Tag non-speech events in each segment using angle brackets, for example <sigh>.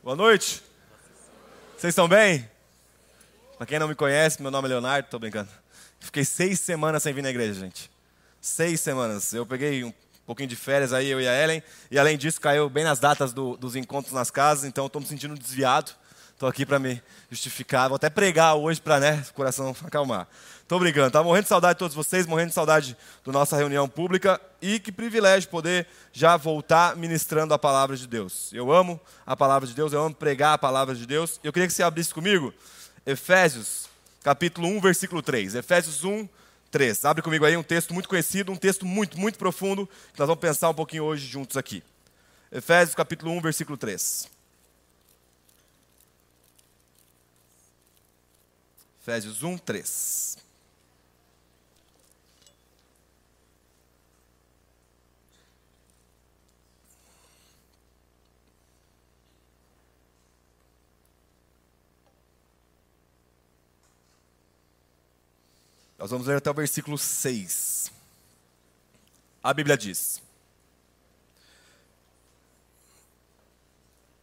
Boa noite. Vocês estão bem? Para quem não me conhece, meu nome é Leonardo, tô brincando. Fiquei seis semanas sem vir na igreja, gente. Seis semanas. Eu peguei um pouquinho de férias aí, eu e a Ellen. E além disso, caiu bem nas datas do, dos encontros nas casas, então estou me sentindo desviado. Estou aqui para me justificar. Vou até pregar hoje para né, o coração acalmar. Estou brincando. Estava morrendo de saudade de todos vocês, morrendo de saudade da nossa reunião pública. E que privilégio poder já voltar ministrando a palavra de Deus. Eu amo a palavra de Deus, eu amo pregar a palavra de Deus. Eu queria que você abrisse comigo Efésios, capítulo 1, versículo 3. Efésios 1, 3. Abre comigo aí um texto muito conhecido, um texto muito, muito profundo, que nós vamos pensar um pouquinho hoje juntos aqui. Efésios, capítulo 1, versículo 3. Efésios 1, 3. Nós vamos ler até o versículo 6. A Bíblia diz: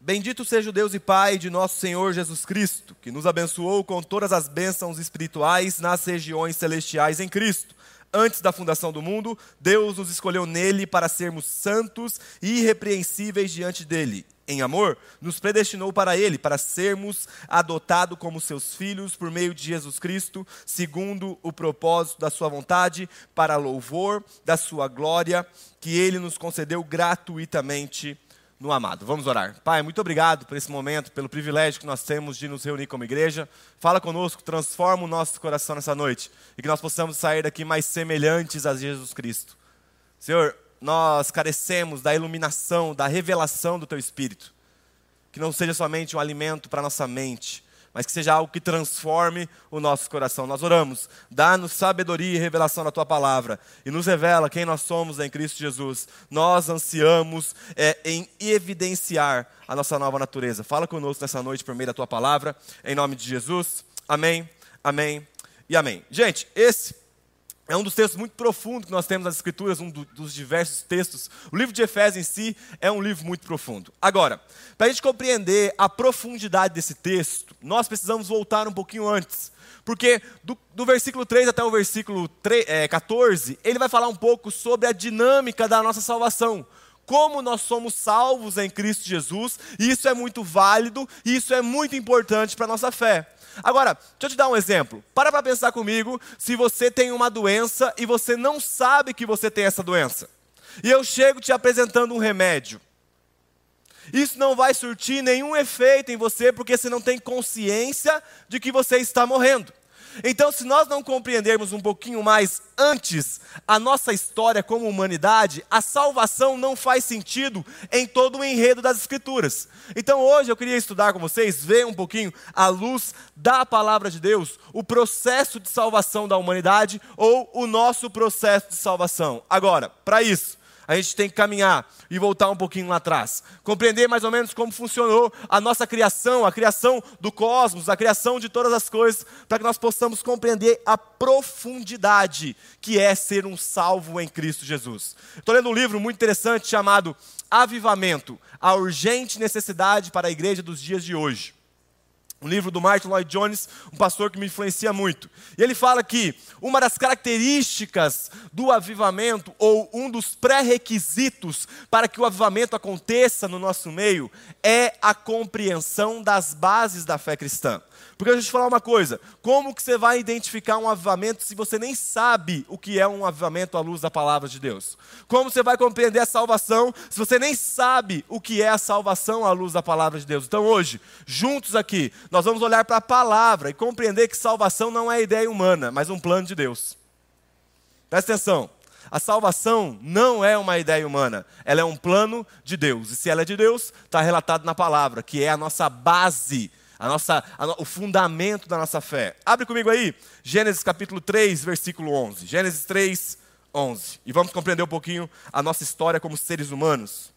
Bendito seja o Deus e Pai de nosso Senhor Jesus Cristo, que nos abençoou com todas as bênçãos espirituais nas regiões celestiais em Cristo. Antes da fundação do mundo, Deus nos escolheu nele para sermos santos e irrepreensíveis diante dele em amor, nos predestinou para Ele, para sermos adotados como seus filhos por meio de Jesus Cristo, segundo o propósito da Sua vontade, para louvor da Sua glória, que Ele nos concedeu gratuitamente no amado. Vamos orar. Pai, muito obrigado por esse momento, pelo privilégio que nós temos de nos reunir como igreja. Fala conosco, transforma o nosso coração nessa noite e que nós possamos sair daqui mais semelhantes a Jesus Cristo. Senhor, nós carecemos da iluminação, da revelação do Teu Espírito. Que não seja somente um alimento para nossa mente, mas que seja algo que transforme o nosso coração. Nós oramos, dá-nos sabedoria e revelação da Tua palavra e nos revela quem nós somos em Cristo Jesus. Nós ansiamos é, em evidenciar a nossa nova natureza. Fala conosco nessa noite por meio da Tua palavra, em nome de Jesus. Amém, amém e amém. Gente, esse é um dos textos muito profundos que nós temos nas Escrituras, um do, dos diversos textos. O livro de Efésios em si é um livro muito profundo. Agora, para a gente compreender a profundidade desse texto, nós precisamos voltar um pouquinho antes. Porque do, do versículo 3 até o versículo 3, é, 14, ele vai falar um pouco sobre a dinâmica da nossa salvação. Como nós somos salvos em Cristo Jesus, e isso é muito válido, e isso é muito importante para a nossa fé. Agora, deixa eu te dar um exemplo. Para para pensar comigo se você tem uma doença e você não sabe que você tem essa doença. E eu chego te apresentando um remédio. Isso não vai surtir nenhum efeito em você porque você não tem consciência de que você está morrendo. Então, se nós não compreendermos um pouquinho mais antes a nossa história como humanidade, a salvação não faz sentido em todo o enredo das Escrituras. Então, hoje eu queria estudar com vocês, ver um pouquinho à luz da palavra de Deus, o processo de salvação da humanidade ou o nosso processo de salvação. Agora, para isso, a gente tem que caminhar e voltar um pouquinho lá atrás. Compreender mais ou menos como funcionou a nossa criação, a criação do cosmos, a criação de todas as coisas, para que nós possamos compreender a profundidade que é ser um salvo em Cristo Jesus. Estou lendo um livro muito interessante chamado Avivamento a urgente necessidade para a igreja dos dias de hoje um livro do Martin Lloyd Jones, um pastor que me influencia muito. E ele fala que uma das características do avivamento, ou um dos pré-requisitos para que o avivamento aconteça no nosso meio, é a compreensão das bases da fé cristã. Porque deixa eu te falar uma coisa: como que você vai identificar um avivamento se você nem sabe o que é um avivamento à luz da palavra de Deus? Como você vai compreender a salvação se você nem sabe o que é a salvação à luz da palavra de Deus? Então hoje, juntos aqui, nós vamos olhar para a palavra e compreender que salvação não é ideia humana, mas um plano de Deus. Presta atenção. A salvação não é uma ideia humana, ela é um plano de Deus. E se ela é de Deus, está relatado na palavra, que é a nossa base a nossa, a, o fundamento da nossa fé. Abre comigo aí, Gênesis capítulo 3, versículo 11. Gênesis 3, 11. E vamos compreender um pouquinho a nossa história como seres humanos.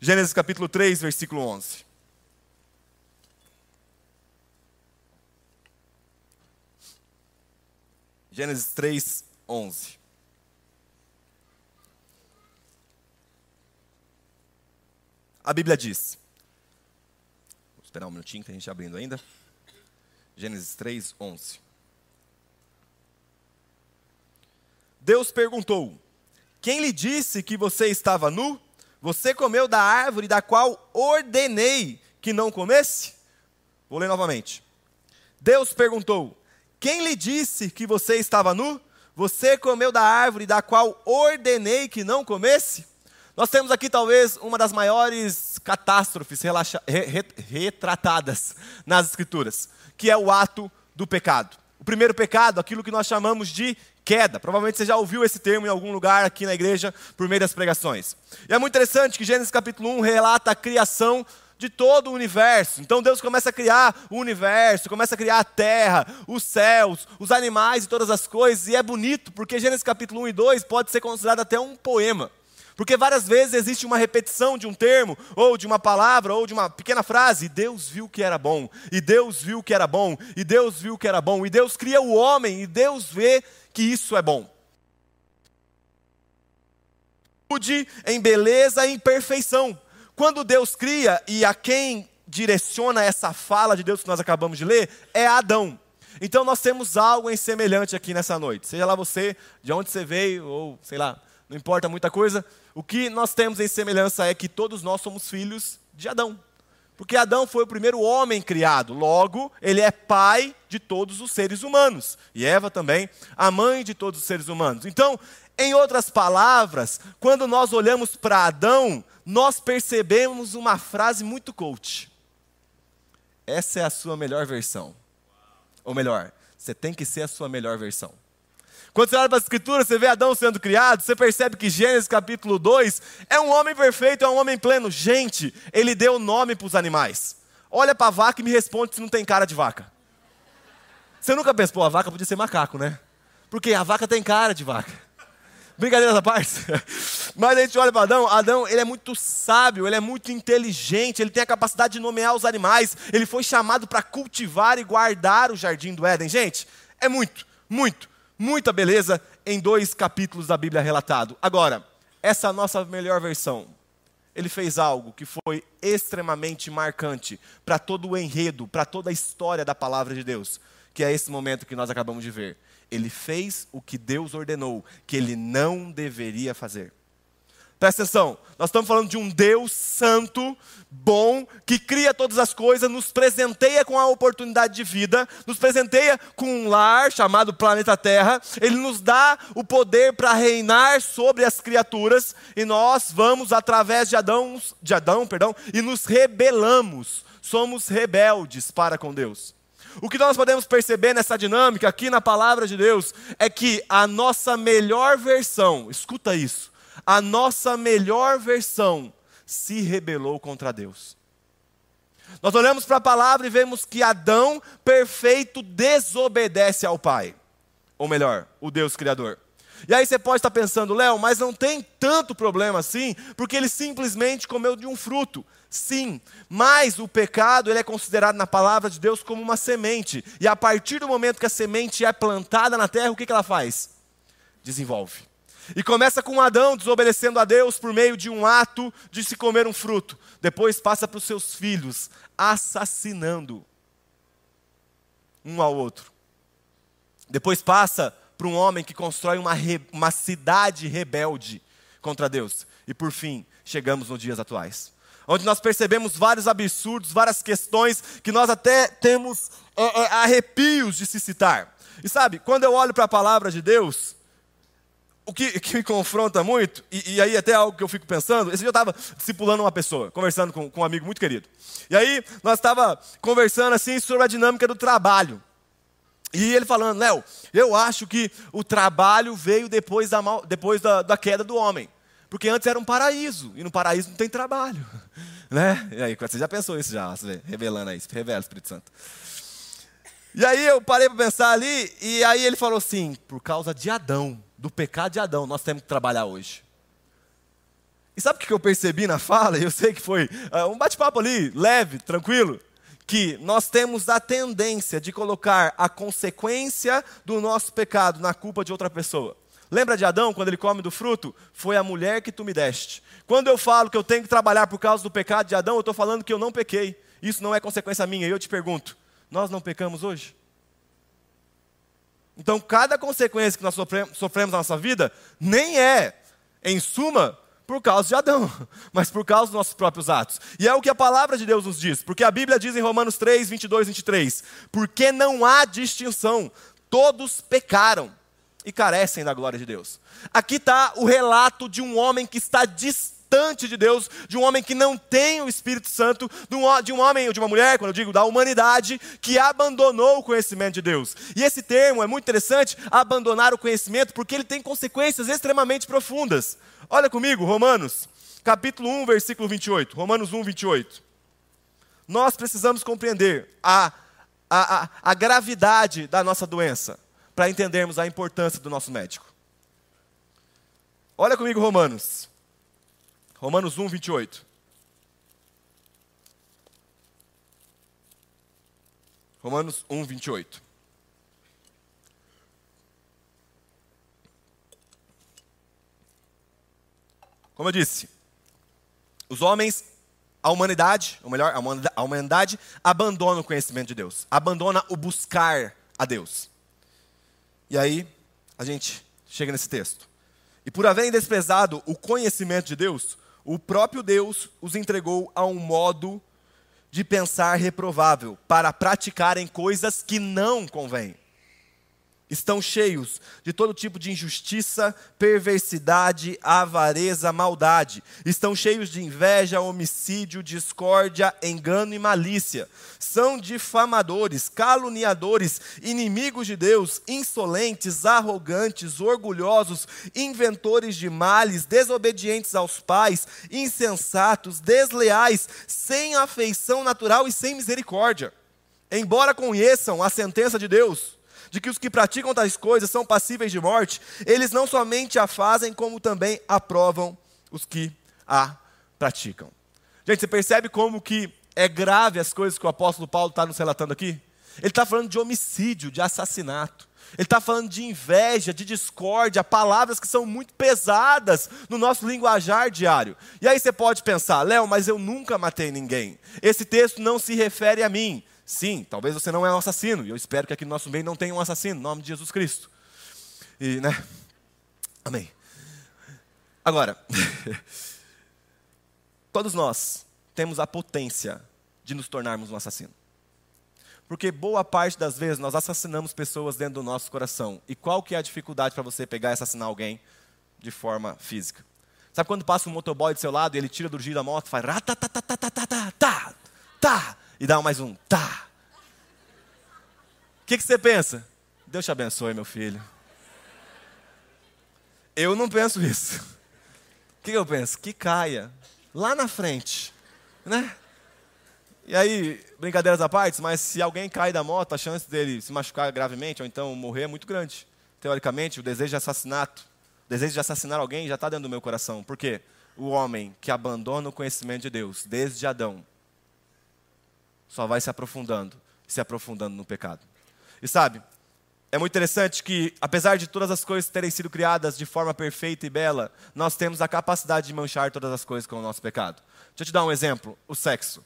Gênesis capítulo 3, versículo 11. Gênesis 3, 11. A Bíblia diz: esperar um minutinho que a gente abrindo ainda. Gênesis 3, 11. Deus perguntou: Quem lhe disse que você estava nu? Você comeu da árvore da qual ordenei que não comesse? Vou ler novamente. Deus perguntou: Quem lhe disse que você estava nu? Você comeu da árvore da qual ordenei que não comesse? Nós temos aqui talvez uma das maiores catástrofes relaxa, re, re, retratadas nas Escrituras, que é o ato do pecado. O primeiro pecado, aquilo que nós chamamos de queda. Provavelmente você já ouviu esse termo em algum lugar aqui na igreja por meio das pregações. E é muito interessante que Gênesis capítulo 1 relata a criação de todo o universo. Então Deus começa a criar o universo, começa a criar a terra, os céus, os animais e todas as coisas. E é bonito, porque Gênesis capítulo 1 e 2 pode ser considerado até um poema. Porque várias vezes existe uma repetição de um termo, ou de uma palavra, ou de uma pequena frase, e Deus viu que era bom, e Deus viu que era bom, e Deus viu que era bom, e Deus cria o homem, e Deus vê que isso é bom. Em beleza e em perfeição. Quando Deus cria, e a quem direciona essa fala de Deus que nós acabamos de ler, é Adão. Então nós temos algo em semelhante aqui nessa noite. Seja lá você, de onde você veio, ou sei lá, não importa muita coisa, o que nós temos em semelhança é que todos nós somos filhos de Adão. Porque Adão foi o primeiro homem criado, logo, ele é pai de todos os seres humanos. E Eva também, a mãe de todos os seres humanos. Então, em outras palavras, quando nós olhamos para Adão, nós percebemos uma frase muito coach. Essa é a sua melhor versão. Ou melhor, você tem que ser a sua melhor versão. Quando você olha para as escrituras, você vê Adão sendo criado, você percebe que Gênesis capítulo 2 é um homem perfeito, é um homem pleno. Gente, ele deu nome para os animais. Olha para a vaca e me responde se não tem cara de vaca. Você nunca pensou, a vaca podia ser macaco, né? Porque a vaca tem cara de vaca. Brincadeira da parte. <laughs> Mas a gente olha para Adão, Adão, ele é muito sábio, ele é muito inteligente, ele tem a capacidade de nomear os animais, ele foi chamado para cultivar e guardar o jardim do Éden. Gente, é muito, muito, muita beleza em dois capítulos da Bíblia relatado. Agora, essa é nossa melhor versão. Ele fez algo que foi extremamente marcante para todo o enredo, para toda a história da palavra de Deus, que é esse momento que nós acabamos de ver. Ele fez o que Deus ordenou, que ele não deveria fazer. Presta atenção, nós estamos falando de um Deus santo, bom, que cria todas as coisas, nos presenteia com a oportunidade de vida, nos presenteia com um lar chamado planeta Terra, ele nos dá o poder para reinar sobre as criaturas, e nós vamos através de Adão, de Adão, perdão, e nos rebelamos. Somos rebeldes para com Deus. O que nós podemos perceber nessa dinâmica aqui na palavra de Deus é que a nossa melhor versão, escuta isso, a nossa melhor versão se rebelou contra Deus. Nós olhamos para a palavra e vemos que Adão, perfeito, desobedece ao Pai. Ou melhor, o Deus Criador. E aí você pode estar pensando, Léo, mas não tem tanto problema assim, porque ele simplesmente comeu de um fruto. Sim, mas o pecado ele é considerado na palavra de Deus como uma semente. E a partir do momento que a semente é plantada na terra, o que, que ela faz? Desenvolve. E começa com Adão desobedecendo a Deus por meio de um ato de se comer um fruto. Depois passa para os seus filhos, assassinando um ao outro. Depois passa para um homem que constrói uma, re, uma cidade rebelde contra Deus. E por fim, chegamos nos dias atuais. Onde nós percebemos vários absurdos, várias questões que nós até temos é, é, arrepios de se citar. E sabe, quando eu olho para a palavra de Deus, o que, que, me confronta muito, e, e, aí até algo que eu fico pensando, esse dia eu estava discipulando uma pessoa, conversando com, com, um amigo muito querido. E aí nós estava conversando assim sobre a dinâmica do trabalho. E ele falando, Léo, eu acho que o trabalho veio depois, da, depois da, da, queda do homem. Porque antes era um paraíso, e no paraíso não tem trabalho. <laughs> Né? E aí, você já pensou isso já, revelando aí, revela Espírito Santo. E aí eu parei para pensar ali, e aí ele falou assim, por causa de Adão do pecado de Adão, nós temos que trabalhar hoje. E sabe o que eu percebi na fala? <laughs> Eu sei que foi uh, um bate-papo ali, leve, tranquilo. Que nós temos a tendência de colocar a consequência do nosso pecado na culpa de outra pessoa. Lembra de Adão, quando ele come do fruto? Foi a mulher que tu me deste. Quando eu falo que eu tenho que trabalhar por causa do pecado de Adão, eu estou falando que eu não pequei. isso não é consequência minha. E eu te pergunto: nós não pecamos hoje? Então, cada consequência que nós sofremos na nossa vida nem é, em suma, por causa de Adão, <laughs> mas por causa dos nossos próprios atos. E é o que a palavra de Deus nos diz, porque a Bíblia diz em Romanos 3, 22, 23: Porque não há distinção, todos pecaram e carecem da glória de Deus. Aqui está o relato de um homem que está distante de Deus, de um homem que não tem o Espírito Santo, de um, de um homem ou de uma mulher, quando eu digo da humanidade, que abandonou o conhecimento de Deus. E esse termo é muito interessante, abandonar o conhecimento, porque ele tem consequências extremamente profundas. Olha comigo, Romanos, capítulo 1, versículo 28. Romanos 1, 28. Nós precisamos compreender a, a, a, a gravidade da nossa doença para entendermos a importância do nosso médico. Olha comigo, Romanos. Romanos 1, 28. Romanos 1, 28. Como eu disse, os homens, a humanidade, ou melhor, a humanidade abandona o conhecimento de Deus, abandona o buscar a Deus. E aí, a gente chega nesse texto. E por haverem desprezado o conhecimento de Deus, o próprio Deus os entregou a um modo de pensar reprovável, para praticarem coisas que não convêm estão cheios de todo tipo de injustiça, perversidade, avareza, maldade. Estão cheios de inveja, homicídio, discórdia, engano e malícia. São difamadores, caluniadores, inimigos de Deus, insolentes, arrogantes, orgulhosos, inventores de males, desobedientes aos pais, insensatos, desleais, sem afeição natural e sem misericórdia. Embora conheçam a sentença de Deus, de que os que praticam tais coisas são passíveis de morte, eles não somente a fazem, como também aprovam os que a praticam. Gente, você percebe como que é grave as coisas que o apóstolo Paulo está nos relatando aqui? Ele está falando de homicídio, de assassinato. Ele está falando de inveja, de discórdia, palavras que são muito pesadas no nosso linguajar diário. E aí você pode pensar, Léo, mas eu nunca matei ninguém. Esse texto não se refere a mim. Sim, talvez você não é um assassino, e eu espero que aqui no nosso meio não tenha um assassino, em nome de Jesus Cristo. E, né? Amém. Agora, <laughs> todos nós temos a potência de nos tornarmos um assassino. Porque boa parte das vezes nós assassinamos pessoas dentro do nosso coração. E qual que é a dificuldade para você pegar e assassinar alguém de forma física? Sabe quando passa um motoboy do seu lado e ele tira do giro da moto, faz tá, tá, tá, tá, tá, tá, tá, tá, e dá mais um tá. O que, que você pensa? Deus te abençoe, meu filho. Eu não penso isso. O que, que eu penso? Que caia lá na frente, né? E aí, brincadeiras à parte, mas se alguém cai da moto, a chance dele se machucar gravemente ou então morrer é muito grande. Teoricamente, o desejo de assassinato, o desejo de assassinar alguém já está dentro do meu coração. Por quê? O homem que abandona o conhecimento de Deus, desde Adão, só vai se aprofundando, se aprofundando no pecado. E sabe, é muito interessante que, apesar de todas as coisas terem sido criadas de forma perfeita e bela, nós temos a capacidade de manchar todas as coisas com o nosso pecado. Deixa eu te dar um exemplo: o sexo.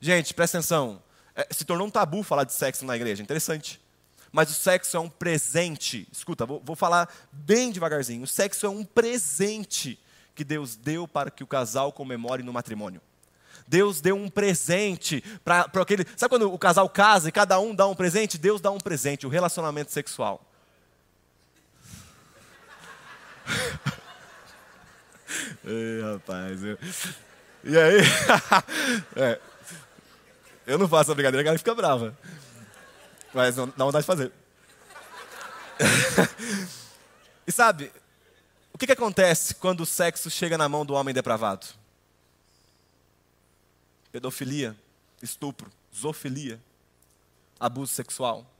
Gente, presta atenção. É, se tornou um tabu falar de sexo na igreja, interessante. Mas o sexo é um presente. Escuta, vou, vou falar bem devagarzinho. O sexo é um presente que Deus deu para que o casal comemore no matrimônio. Deus deu um presente para aquele. Sabe quando o casal casa e cada um dá um presente? Deus dá um presente, o relacionamento sexual. <laughs> Ei, rapaz. Eu... E aí? <laughs> é. Eu não faço a brincadeira, a galera fica brava. Mas não dá vontade de fazer. <laughs> e sabe, o que, que acontece quando o sexo chega na mão do homem depravado? Pedofilia, estupro, zoofilia, abuso sexual,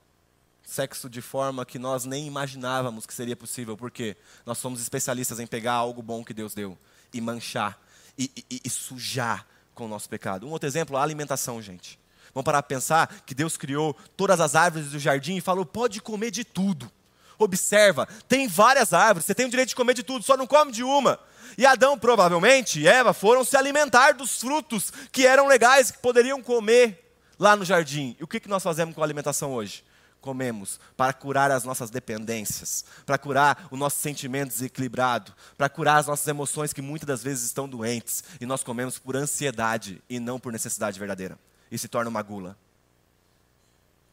sexo de forma que nós nem imaginávamos que seria possível, porque nós somos especialistas em pegar algo bom que Deus deu e manchar e, e, e sujar com o nosso pecado. Um outro exemplo, a alimentação, gente. Vamos parar para pensar que Deus criou todas as árvores do jardim e falou: pode comer de tudo. Observa, tem várias árvores, você tem o direito de comer de tudo, só não come de uma. E Adão, provavelmente, e Eva foram se alimentar dos frutos que eram legais, que poderiam comer lá no jardim. E o que nós fazemos com a alimentação hoje? Comemos para curar as nossas dependências, para curar o nosso sentimento desequilibrado, para curar as nossas emoções que muitas das vezes estão doentes. E nós comemos por ansiedade e não por necessidade verdadeira. E se torna uma gula.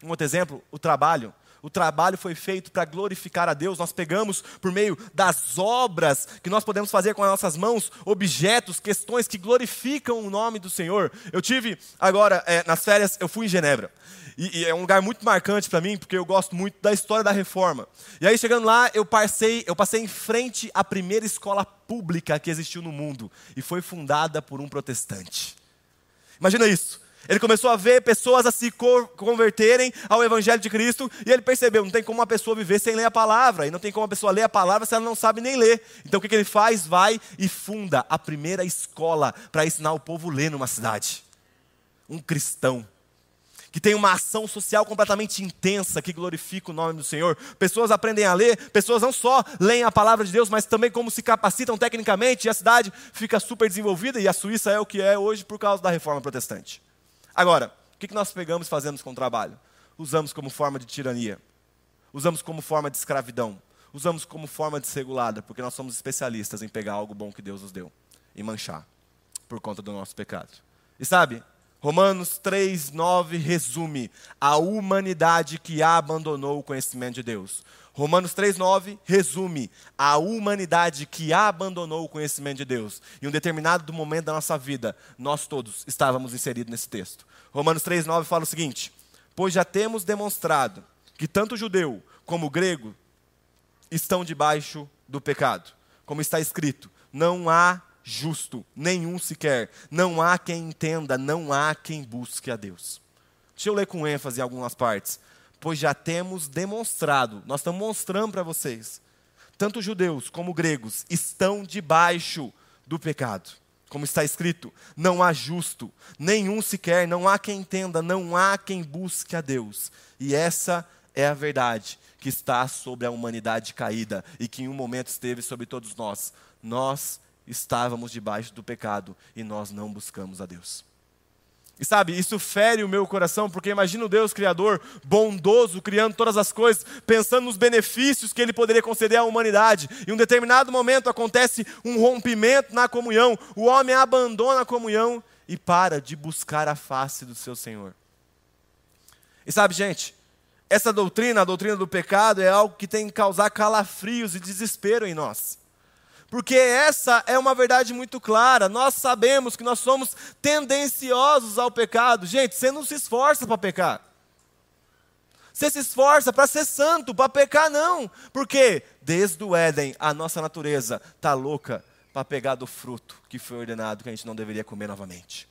Um outro exemplo, o trabalho. O trabalho foi feito para glorificar a Deus. Nós pegamos, por meio das obras que nós podemos fazer com as nossas mãos, objetos, questões que glorificam o nome do Senhor. Eu tive agora, é, nas férias, eu fui em Genebra. E, e é um lugar muito marcante para mim, porque eu gosto muito da história da reforma. E aí, chegando lá, eu passei, eu passei em frente à primeira escola pública que existiu no mundo. E foi fundada por um protestante. Imagina isso. Ele começou a ver pessoas a se converterem ao Evangelho de Cristo e ele percebeu: não tem como uma pessoa viver sem ler a palavra, e não tem como uma pessoa ler a palavra se ela não sabe nem ler. Então o que, ele faz? Vai e funda a primeira escola para ensinar o povo a ler numa cidade. Um cristão que tem uma ação social completamente intensa, que glorifica o nome do Senhor. Pessoas aprendem a ler, pessoas não só leem a palavra de Deus, mas também como se capacitam tecnicamente, e a cidade fica super desenvolvida, e a Suíça é o que é hoje por causa da reforma protestante. Agora, o que nós pegamos e fazemos com o trabalho? Usamos como forma de tirania, usamos como forma de escravidão, usamos como forma desregulada, porque nós somos especialistas em pegar algo bom que Deus nos deu e manchar por conta do nosso pecado. E sabe, Romanos 3, 9 resume a humanidade que abandonou o conhecimento de Deus. Romanos 3,9 resume a humanidade que abandonou o conhecimento de Deus. Em um determinado momento da nossa vida, nós todos estávamos inseridos nesse texto. Romanos 3,9 fala o seguinte: Pois já temos demonstrado que tanto o judeu como o grego estão debaixo do pecado. Como está escrito, não há justo, nenhum sequer. Não há quem entenda, não há quem busque a Deus. Deixa eu ler com ênfase algumas partes pois já temos demonstrado, nós estamos mostrando para vocês, tanto judeus como gregos estão debaixo do pecado. Como está escrito, não há justo, nenhum sequer, não há quem entenda, não há quem busque a Deus. E essa é a verdade que está sobre a humanidade caída e que em um momento esteve sobre todos nós. Nós estávamos debaixo do pecado e nós não buscamos a Deus. E sabe, isso fere o meu coração, porque imagina o Deus Criador, bondoso, criando todas as coisas, pensando nos benefícios que Ele poderia conceder à humanidade. E em um determinado momento acontece um rompimento na comunhão, o homem abandona a comunhão e para de buscar a face do seu Senhor. E sabe, gente, essa doutrina, a doutrina do pecado, é algo que tem que causar calafrios e desespero em nós. Porque essa é uma verdade muito clara. Nós sabemos que nós somos tendenciosos ao pecado. Gente, você não se esforça para pecar. Você se esforça para ser santo, para pecar não. Porque desde o Éden a nossa natureza está louca para pegar do fruto que foi ordenado que a gente não deveria comer novamente.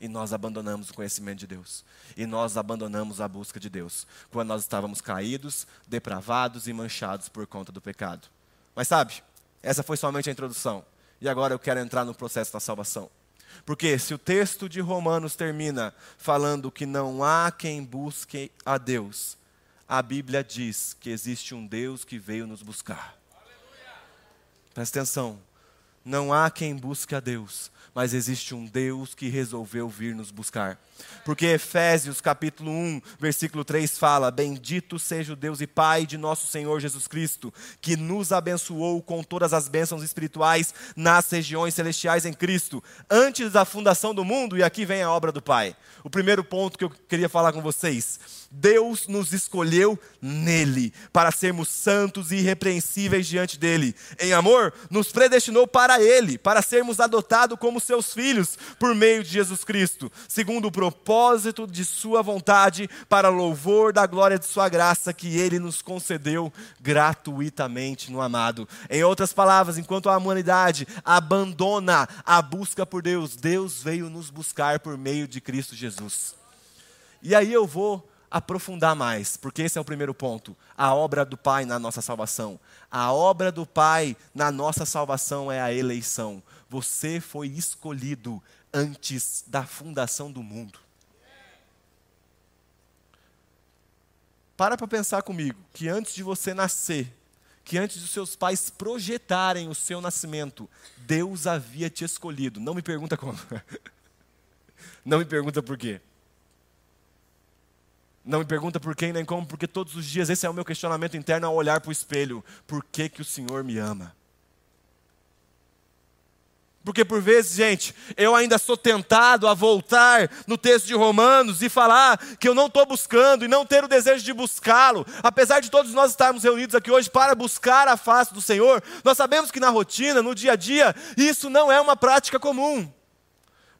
E nós abandonamos o conhecimento de Deus. E nós abandonamos a busca de Deus. Quando nós estávamos caídos, depravados e manchados por conta do pecado. Mas sabe, essa foi somente a introdução. E agora eu quero entrar no processo da salvação. Porque se o texto de Romanos termina falando que não há quem busque a Deus, a Bíblia diz que existe um Deus que veio nos buscar. Presta atenção. Não há quem busque a Deus, mas existe um Deus que resolveu vir nos buscar. Porque Efésios capítulo 1, versículo 3 fala: Bendito seja o Deus e Pai de nosso Senhor Jesus Cristo, que nos abençoou com todas as bênçãos espirituais nas regiões celestiais em Cristo, antes da fundação do mundo, e aqui vem a obra do Pai. O primeiro ponto que eu queria falar com vocês: Deus nos escolheu nele, para sermos santos e irrepreensíveis diante dele. Em amor, nos predestinou para ele, para sermos adotados como seus filhos por meio de Jesus Cristo, segundo o propósito de Sua vontade, para louvor da glória de Sua graça que Ele nos concedeu gratuitamente no amado. Em outras palavras, enquanto a humanidade abandona a busca por Deus, Deus veio nos buscar por meio de Cristo Jesus. E aí eu vou aprofundar mais, porque esse é o primeiro ponto, a obra do Pai na nossa salvação. A obra do Pai na nossa salvação é a eleição. Você foi escolhido antes da fundação do mundo. Para para pensar comigo que antes de você nascer, que antes dos seus pais projetarem o seu nascimento, Deus havia te escolhido. Não me pergunta como. <laughs> Não me pergunta por quê. Não me pergunta por quem nem como, porque todos os dias esse é o meu questionamento interno ao olhar para o espelho. Por que, que o Senhor me ama? Porque por vezes, gente, eu ainda sou tentado a voltar no texto de Romanos e falar que eu não estou buscando e não ter o desejo de buscá-lo. Apesar de todos nós estarmos reunidos aqui hoje para buscar a face do Senhor, nós sabemos que na rotina, no dia a dia, isso não é uma prática comum.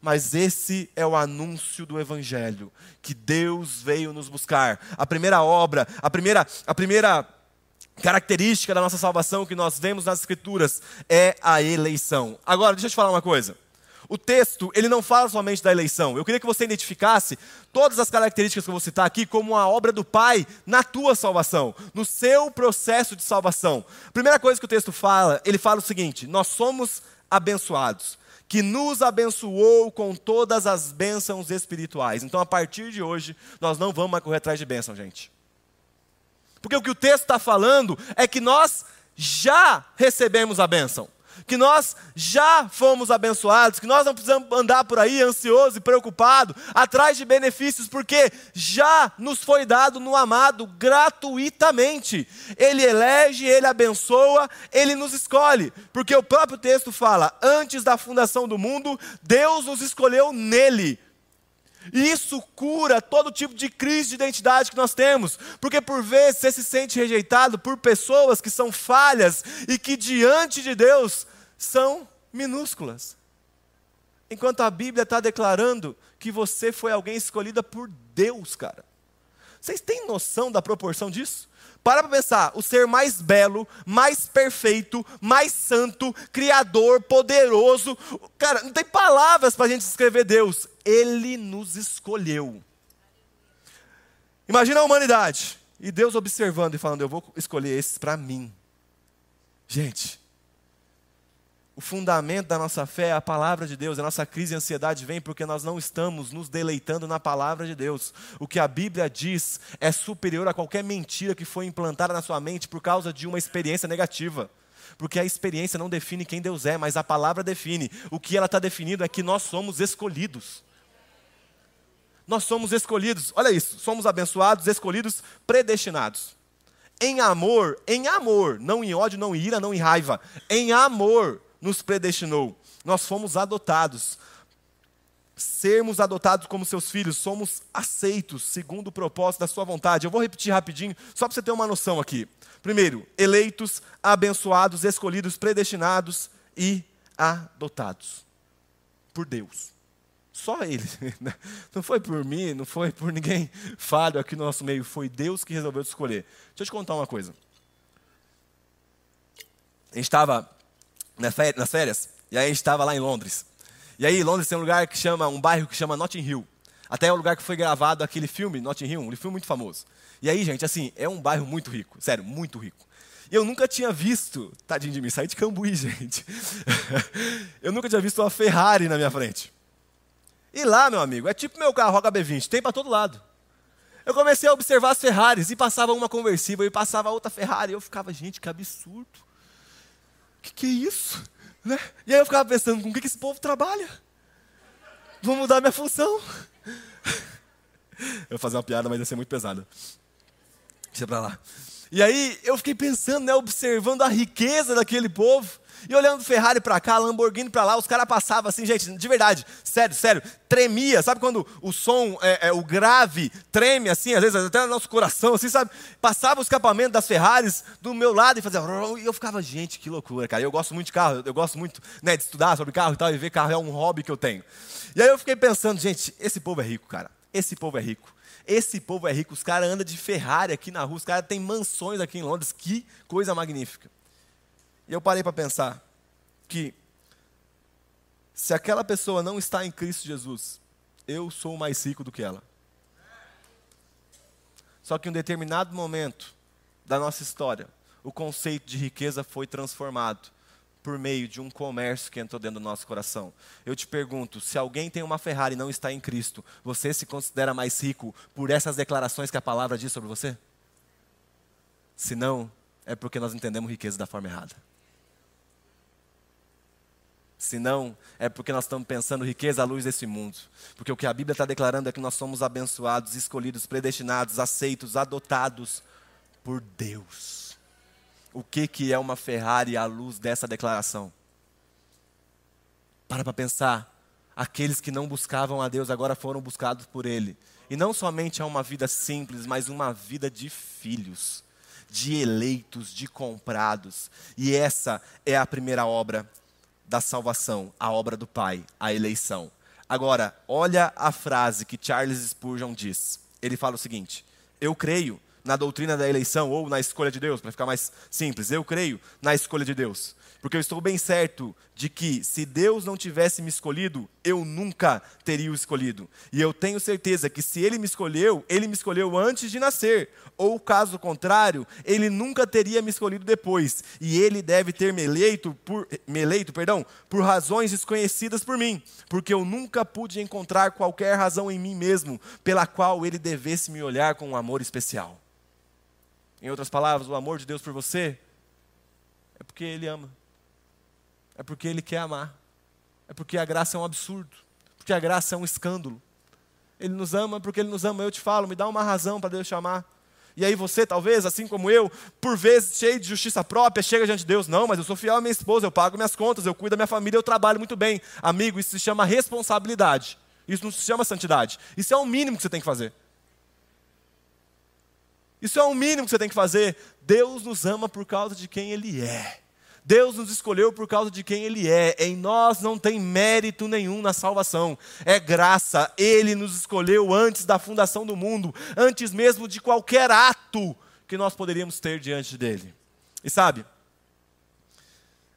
Mas esse é o anúncio do Evangelho, que Deus veio nos buscar. A primeira obra, a primeira, a primeira característica da nossa salvação que nós vemos nas Escrituras é a eleição. Agora, deixa eu te falar uma coisa. O texto, ele não fala somente da eleição. Eu queria que você identificasse todas as características que eu vou citar aqui como a obra do Pai na tua salvação, no seu processo de salvação. Primeira coisa que o texto fala, ele fala o seguinte: nós somos abençoados, que nos abençoou com todas as bênçãos espirituais. Então, a partir de hoje, nós não vamos mais correr atrás de bênção, gente. Porque o que o texto está falando é que nós já recebemos a bênção, que nós já fomos abençoados, que nós não precisamos andar por aí ansioso e preocupado, atrás de benefícios, porque já nos foi dado no amado gratuitamente. Ele elege, ele abençoa, ele nos escolhe, porque o próprio texto fala: antes da fundação do mundo, Deus nos escolheu nele e isso cura todo tipo de crise de identidade que nós temos, porque por vezes você se sente rejeitado por pessoas que são falhas e que diante de Deus são minúsculas. Enquanto a Bíblia está declarando que você foi alguém escolhida por Deus, cara. Vocês têm noção da proporção disso? Para para pensar, o ser mais belo, mais perfeito, mais santo, criador, poderoso. Cara, não tem palavras para a gente descrever Deus. Ele nos escolheu. Imagina a humanidade. E Deus observando e falando: Eu vou escolher esses para mim. Gente, o fundamento da nossa fé é a palavra de Deus. A nossa crise e ansiedade vem porque nós não estamos nos deleitando na palavra de Deus. O que a Bíblia diz é superior a qualquer mentira que foi implantada na sua mente por causa de uma experiência negativa. Porque a experiência não define quem Deus é, mas a palavra define. O que ela está definindo é que nós somos escolhidos. Nós somos escolhidos, olha isso, somos abençoados, escolhidos, predestinados. Em amor, em amor, não em ódio, não em ira, não em raiva, em amor nos predestinou. Nós fomos adotados. Sermos adotados como seus filhos, somos aceitos segundo o propósito da sua vontade. Eu vou repetir rapidinho, só para você ter uma noção aqui. Primeiro, eleitos, abençoados, escolhidos, predestinados e adotados por Deus. Só Ele. <laughs> Não foi por mim, não foi por ninguém falho aqui no nosso meio. Foi Deus que resolveu te escolher. Deixa eu te contar uma coisa. A gente estava nas férias, e aí a gente estava lá em Londres. E aí, Londres tem um lugar que chama, um bairro que chama Notting Hill. Até é o lugar que foi gravado aquele filme, Notting Hill, um filme muito famoso. E aí, gente, assim, é um bairro muito rico, sério, muito rico. E eu nunca tinha visto, tadinho de mim, sair de Cambuí, <laughs> gente. eu nunca tinha visto uma Ferrari na minha frente. E lá, meu amigo, é tipo meu carro HB20, tem para todo lado. Eu comecei a observar as Ferraris e passava uma conversível e passava outra Ferrari. E eu ficava, gente, que absurdo que, que é isso? Né? E aí eu ficava pensando, com o que, que esse povo trabalha? Vou mudar minha função. <laughs> Eu vou fazer uma piada, mas ia ser muito pesada. Deixa pra lá. E aí eu fiquei pensando, né, observando a riqueza daquele povo. E olhando Ferrari para cá, Lamborghini para lá, os caras passavam assim, gente, de verdade, sério, sério, tremia. Sabe quando o som, é, é, o grave, treme assim, às vezes até no nosso coração, assim, sabe? Passava o escapamento das Ferraris do meu lado e fazia. E eu ficava, gente, que loucura, cara. Eu gosto muito de carro, eu gosto muito né, de estudar sobre carro e tal, e ver carro é um hobby que eu tenho. E aí eu fiquei pensando, gente, esse povo é rico, cara. Esse povo é rico. Esse povo é rico. Os caras andam de Ferrari aqui na rua, os caras têm mansões aqui em Londres. Que coisa magnífica. E eu parei para pensar que se aquela pessoa não está em Cristo Jesus, eu sou mais rico do que ela. Só que em um determinado momento da nossa história, o conceito de riqueza foi transformado por meio de um comércio que entrou dentro do nosso coração. Eu te pergunto, se alguém tem uma Ferrari e não está em Cristo, você se considera mais rico por essas declarações que a palavra diz sobre você? Se não, é porque nós entendemos riqueza da forma errada. Se não, é porque nós estamos pensando riqueza à luz desse mundo. Porque o que a Bíblia está declarando é que nós somos abençoados, escolhidos, predestinados, aceitos, adotados por Deus. O que, que é uma Ferrari à luz dessa declaração? Para para pensar. Aqueles que não buscavam a Deus agora foram buscados por Ele. E não somente é uma vida simples, mas uma vida de filhos, de eleitos, de comprados. E essa é a primeira obra da salvação, a obra do Pai, a eleição. Agora, olha a frase que Charles Spurgeon diz. Ele fala o seguinte: Eu creio na doutrina da eleição ou na escolha de Deus, para ficar mais simples. Eu creio na escolha de Deus. Porque eu estou bem certo de que se Deus não tivesse me escolhido, eu nunca teria o escolhido. E eu tenho certeza que se Ele me escolheu, Ele me escolheu antes de nascer. Ou caso contrário, Ele nunca teria me escolhido depois. E Ele deve ter me eleito por, me eleito, perdão, por razões desconhecidas por mim. Porque eu nunca pude encontrar qualquer razão em mim mesmo pela qual Ele devesse me olhar com um amor especial. Em outras palavras, o amor de Deus por você é porque Ele ama é porque Ele quer amar. É porque a graça é um absurdo. Porque a graça é um escândalo. Ele nos ama porque Ele nos ama. Eu te falo, me dá uma razão para Deus te amar. E aí você, talvez, assim como eu, por vezes cheio de justiça própria, chega diante de Deus, não, mas eu sou fiel à minha esposa, eu pago minhas contas, eu cuido da minha família, eu trabalho muito bem. Amigo, isso se chama responsabilidade. Isso não se chama santidade. Isso é o mínimo que você tem que fazer. Isso é o mínimo que você tem que fazer. Deus nos ama por causa de quem Ele é. Deus nos escolheu por causa de quem Ele é. Em nós não tem mérito nenhum na salvação. É graça. Ele nos escolheu antes da fundação do mundo, antes mesmo de qualquer ato que nós poderíamos ter diante dele. E sabe,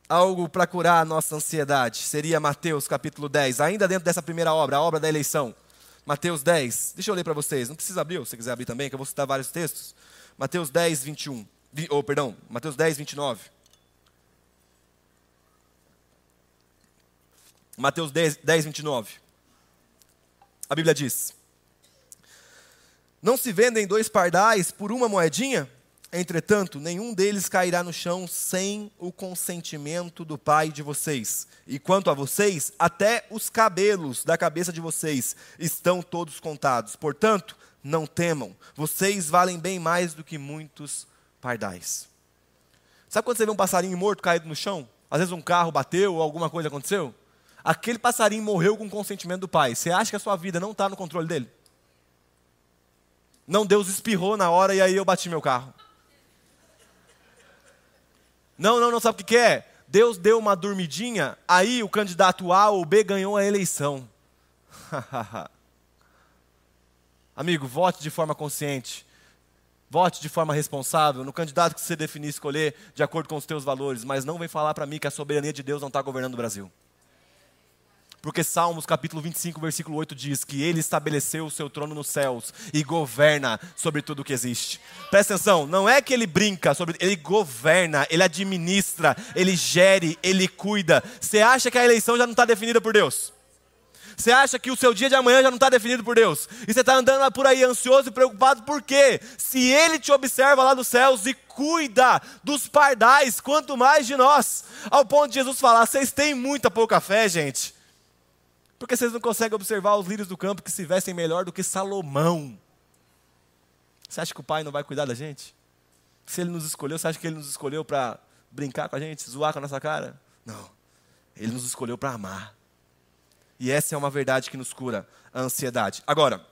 algo para curar a nossa ansiedade seria Mateus capítulo 10, ainda dentro dessa primeira obra, a obra da eleição. Mateus 10, deixa eu ler para vocês, não precisa abrir, se quiser abrir também, que eu vou citar vários textos. Mateus 10, 21, ou oh, perdão, Mateus 10, 29. Mateus 10, 10, 29. A Bíblia diz: Não se vendem dois pardais por uma moedinha? Entretanto, nenhum deles cairá no chão sem o consentimento do Pai de vocês. E quanto a vocês, até os cabelos da cabeça de vocês estão todos contados. Portanto, não temam, vocês valem bem mais do que muitos pardais. Sabe quando você vê um passarinho morto caído no chão? Às vezes um carro bateu ou alguma coisa aconteceu? Aquele passarinho morreu com o consentimento do pai. Você acha que a sua vida não está no controle dele? Não, Deus espirrou na hora e aí eu bati meu carro. Não, não, não sabe o que, é? Deus deu uma dormidinha, aí o candidato A ou B ganhou a eleição. <laughs> Amigo, vote de forma consciente. Vote de forma responsável no candidato que você definir escolher de acordo com os seus valores, mas não vem falar para mim que a soberania de Deus não está governando o Brasil. Porque Salmos capítulo 25, versículo 8 diz que ele estabeleceu o seu trono nos céus e governa sobre tudo o que existe. Presta atenção, não é que ele brinca sobre, ele governa, ele administra, ele gere, ele cuida. Você acha que a eleição já não está definida por Deus? Você acha que o seu dia de amanhã já não está definido por Deus? E você está andando por aí ansioso e preocupado por quê? Se Ele te observa lá dos céus e cuida dos pardais, quanto mais de nós. Ao ponto de Jesus falar: vocês têm muita pouca fé, gente. Porque vocês não conseguem observar os lírios do campo que se vestem melhor do que Salomão. Você acha que o pai não vai cuidar da gente? Se ele nos escolheu, você acha que ele nos escolheu para brincar com a gente, zoar com a nossa cara? Não. Ele nos escolheu para amar. E essa é uma verdade que nos cura a ansiedade. Agora,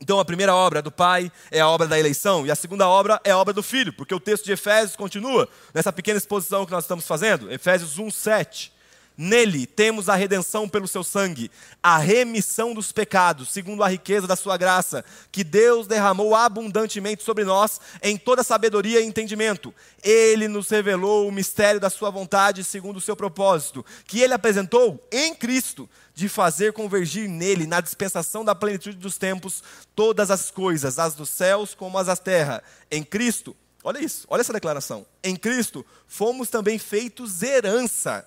então a primeira obra do pai é a obra da eleição, e a segunda obra é a obra do filho, porque o texto de Efésios continua nessa pequena exposição que nós estamos fazendo, Efésios 1, 7. Nele temos a redenção pelo seu sangue, a remissão dos pecados, segundo a riqueza da sua graça, que Deus derramou abundantemente sobre nós em toda sabedoria e entendimento. Ele nos revelou o mistério da sua vontade, segundo o seu propósito, que ele apresentou em Cristo, de fazer convergir nele, na dispensação da plenitude dos tempos, todas as coisas, as dos céus como as da terra. Em Cristo, olha isso, olha essa declaração. Em Cristo fomos também feitos herança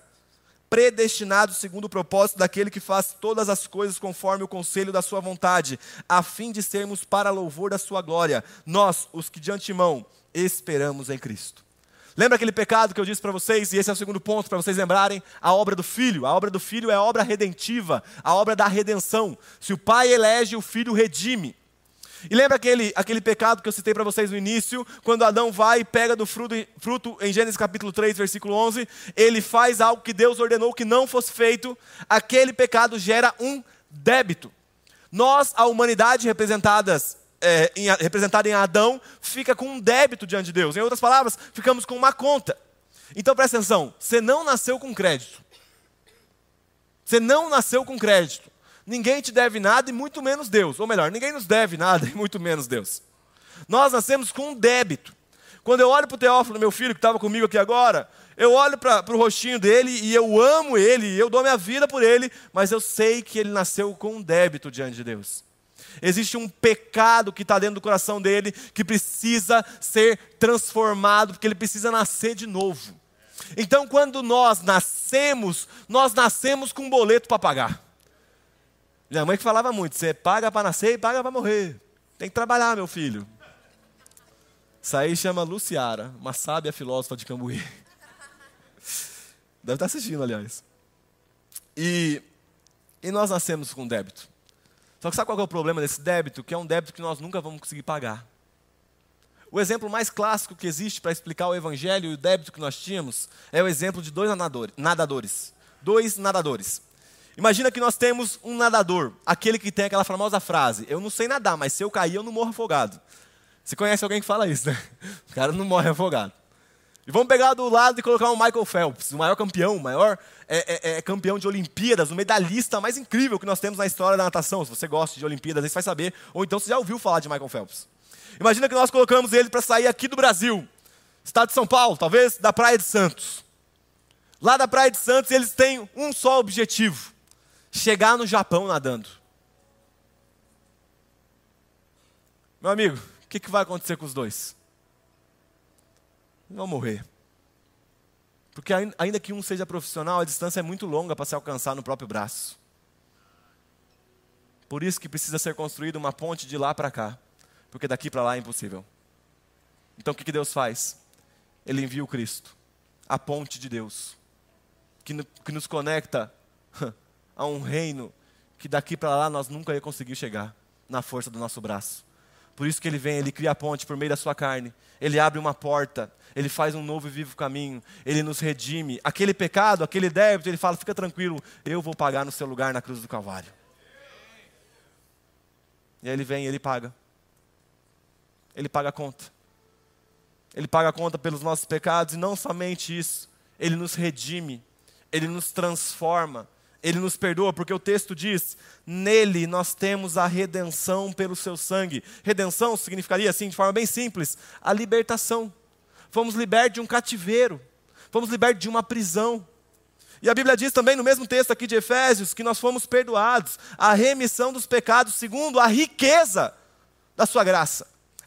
predestinados segundo o propósito daquele que faz todas as coisas conforme o conselho da sua vontade, a fim de sermos para louvor da sua glória, nós, os que de antemão esperamos em Cristo. Lembra aquele pecado que eu disse para vocês, e esse é o segundo ponto para vocês lembrarem? A obra do filho. A obra do filho é a obra redentiva, a obra da redenção. Se o pai elege, o filho redime. E lembra aquele, aquele pecado que eu citei para vocês no início, quando Adão vai e pega do fruto, fruto em Gênesis capítulo 3, versículo 11, ele faz algo que Deus ordenou que não fosse feito, aquele pecado gera um débito. Nós, a humanidade representadas é, em, representada em Adão, fica com um débito diante de Deus. Em outras palavras, ficamos com uma conta. Então presta atenção: você não nasceu com crédito. Você não nasceu com crédito. Ninguém te deve nada e muito menos Deus. Ou melhor, ninguém nos deve nada e muito menos Deus. Nós nascemos com um débito. Quando eu olho para o Teófilo, meu filho, que estava comigo aqui agora, eu olho para o rostinho dele e eu amo ele, eu dou minha vida por ele, mas eu sei que ele nasceu com um débito diante de Deus. Existe um pecado que está dentro do coração dele que precisa ser transformado, porque ele precisa nascer de novo. Então, quando nós nascemos, nós nascemos com um boleto para pagar. Minha mãe que falava muito: você paga para nascer e paga para morrer. Tem que trabalhar, meu filho. Isso aí chama Luciara, uma sábia filósofa de Cambuí. Deve estar assistindo, aliás. E, e nós nascemos com débito. Só que sabe qual é o problema desse débito? Que é um débito que nós nunca vamos conseguir pagar. O exemplo mais clássico que existe para explicar o evangelho e o débito que nós tínhamos é o exemplo de dois nadadores. Dois nadadores. Imagina que nós temos um nadador, aquele que tem aquela famosa frase: Eu não sei nadar, mas se eu cair, eu não morro afogado. Você conhece alguém que fala isso, né? <laughs> O cara não morre afogado. E vamos pegar do lado e colocar um Michael Phelps, o maior campeão, o maior é, é, é, campeão de Olimpíadas, o medalhista mais incrível que nós temos na história da natação. Se você gosta de Olimpíadas, você vai saber. Ou então você já ouviu falar de Michael Phelps. Imagina que nós colocamos ele para sair aqui do Brasil, estado de São Paulo, talvez da Praia de Santos. Lá da Praia de Santos eles têm um só objetivo: chegar no Japão nadando. Meu amigo, o que, que vai acontecer com os dois? Vão morrer. Porque ainda que um seja profissional, a distância é muito longa para se alcançar no próprio braço. Por isso que precisa ser construída uma ponte de lá para cá, porque daqui para lá é impossível. Então o que Deus faz? Ele envia o Cristo, a ponte de Deus, que, que nos conecta <laughs> a um reino que daqui para lá nós nunca ia conseguir chegar na força do nosso braço. Por isso que ele vem, ele cria a ponte por meio da sua carne. Ele abre uma porta, ele faz um novo e vivo caminho, ele nos redime. Aquele pecado, aquele débito, ele fala: fica tranquilo, eu vou pagar no seu lugar na cruz do Calvário. E aí ele vem e ele paga. Ele paga a conta. Ele paga a conta pelos nossos pecados e não somente isso, ele nos redime, ele nos transforma ele nos perdoa, porque o texto diz: nele nós temos a redenção pelo seu sangue. Redenção significaria, assim, de forma bem simples, a libertação. Fomos libertos de um cativeiro, fomos libertos de uma prisão. E a Bíblia diz também no mesmo texto aqui de Efésios que nós fomos perdoados, a remissão dos pecados segundo a riqueza da sua graça.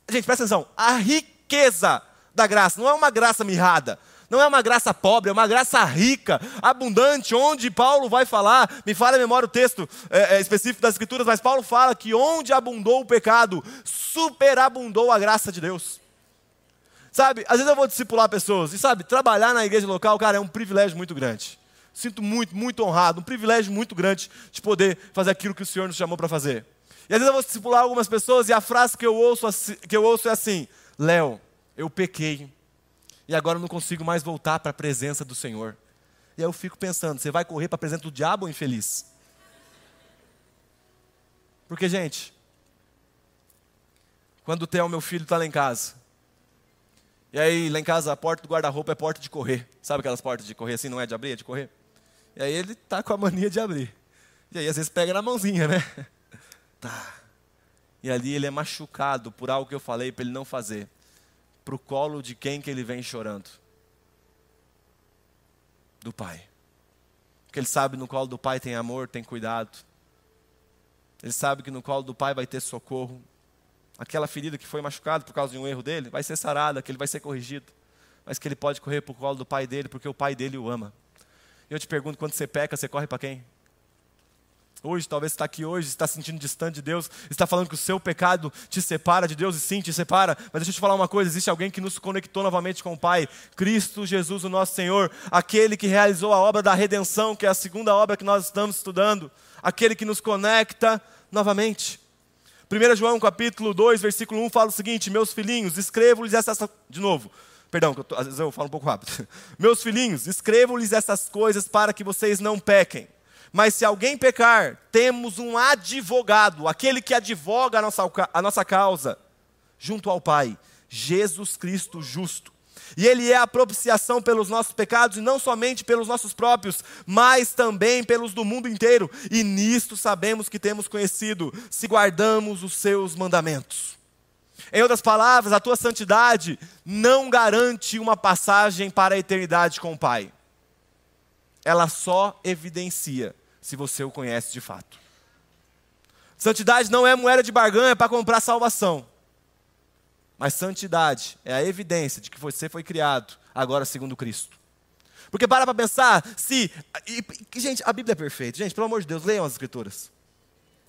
Gente, presta atenção, a riqueza da graça, não é uma graça mirrada, não é uma graça pobre, é uma graça rica, abundante, onde Paulo vai falar, me fala a memória o texto é, é, específico das Escrituras, mas Paulo fala que onde abundou o pecado, superabundou a graça de Deus. Sabe, às vezes eu vou discipular pessoas, e sabe, trabalhar na igreja local, cara, é um privilégio muito grande. Sinto muito, muito honrado, um privilégio muito grande de poder fazer aquilo que o Senhor nos chamou para fazer. E às vezes eu vou discipular algumas pessoas e a frase que eu ouço, que eu ouço é assim: Léo, eu pequei, e agora eu não consigo mais voltar para a presença do Senhor. E aí eu fico pensando, você vai correr para a presença do diabo infeliz? Porque, gente, quando o Theo, meu filho, está lá em casa, e aí lá em casa a porta do guarda-roupa é porta de correr. Sabe aquelas portas de correr assim, não é de abrir, é de correr? E aí ele tá com a mania de abrir. E aí às vezes pega na mãozinha, né? <laughs> Tá. E ali ele é machucado por algo que eu falei para ele não fazer para o colo de quem que ele vem chorando? Do pai. Porque ele sabe no colo do pai tem amor, tem cuidado. Ele sabe que no colo do pai vai ter socorro. Aquela ferida que foi machucada por causa de um erro dele vai ser sarada, que ele vai ser corrigido. Mas que ele pode correr para o colo do pai dele, porque o pai dele o ama. E eu te pergunto, quando você peca, você corre para quem? Hoje, talvez está aqui hoje, está se sentindo distante de Deus, está falando que o seu pecado te separa de Deus, e sim, te separa. Mas deixa eu te falar uma coisa: existe alguém que nos conectou novamente com o Pai, Cristo Jesus, o nosso Senhor, aquele que realizou a obra da redenção, que é a segunda obra que nós estamos estudando, aquele que nos conecta novamente. 1 João capítulo 2, versículo 1 fala o seguinte: Meus filhinhos, escrevo-lhes essas. De novo, perdão, às vezes eu falo um pouco rápido. <laughs> Meus filhinhos, escrevo-lhes essas coisas para que vocês não pequem. Mas se alguém pecar, temos um advogado, aquele que advoga a nossa, a nossa causa, junto ao Pai, Jesus Cristo justo. E Ele é a propiciação pelos nossos pecados, e não somente pelos nossos próprios, mas também pelos do mundo inteiro. E nisto sabemos que temos conhecido, se guardamos os seus mandamentos. Em outras palavras, a tua santidade não garante uma passagem para a eternidade com o Pai. Ela só evidencia se você o conhece de fato. Santidade não é moeda de barganha para comprar salvação. Mas santidade é a evidência de que você foi criado agora segundo Cristo. Porque para para pensar se. E, gente, a Bíblia é perfeita. Gente, pelo amor de Deus, leiam as Escrituras.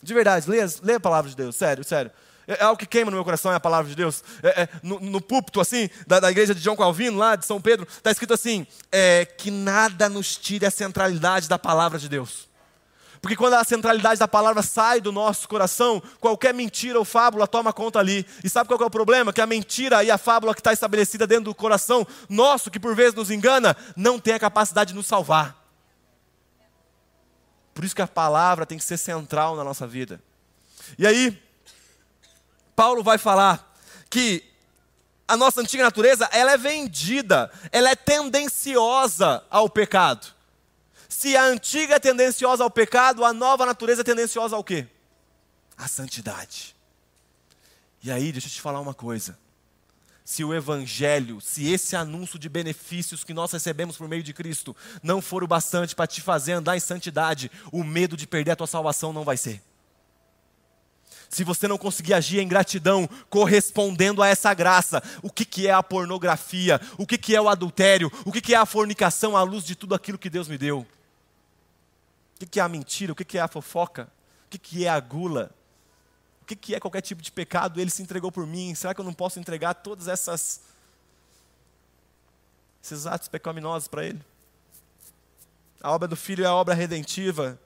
De verdade, leia, leia a palavra de Deus, sério, sério. É, é algo que queima no meu coração, é a palavra de Deus. É, é, no, no, púlpito, assim, da, da, igreja de João Calvino, lá de São Pedro, está escrito assim: é, que nada nos tire a centralidade da palavra de Deus. Porque quando a centralidade da palavra sai do nosso coração, qualquer mentira ou fábula toma conta ali. E sabe qual é o problema? Que a mentira e a fábula que está estabelecida dentro do coração nosso, que por vezes nos engana, não tem a capacidade de nos salvar. Por isso que a palavra tem que ser central na nossa vida. E aí, Paulo vai falar que a nossa antiga natureza, ela é vendida, ela é tendenciosa ao pecado. Se a antiga é tendenciosa ao pecado, a nova natureza é tendenciosa ao quê? À santidade. E aí, deixa eu te falar uma coisa. Se o Evangelho, se esse anúncio de benefícios que nós recebemos por meio de Cristo não for o bastante para te fazer andar em santidade, o medo de perder a tua salvação não vai ser. Se você não conseguir agir em gratidão, correspondendo a essa graça, o que, que é a pornografia, o que, que é o adultério, o que, que é a fornicação à luz de tudo aquilo que Deus me deu? O que é a mentira? O que é a fofoca? O que é a gula? O que é qualquer tipo de pecado? Ele se entregou por mim. Será que eu não posso entregar todas essas esses atos pecaminosos para ele? A obra do Filho é a obra redentiva.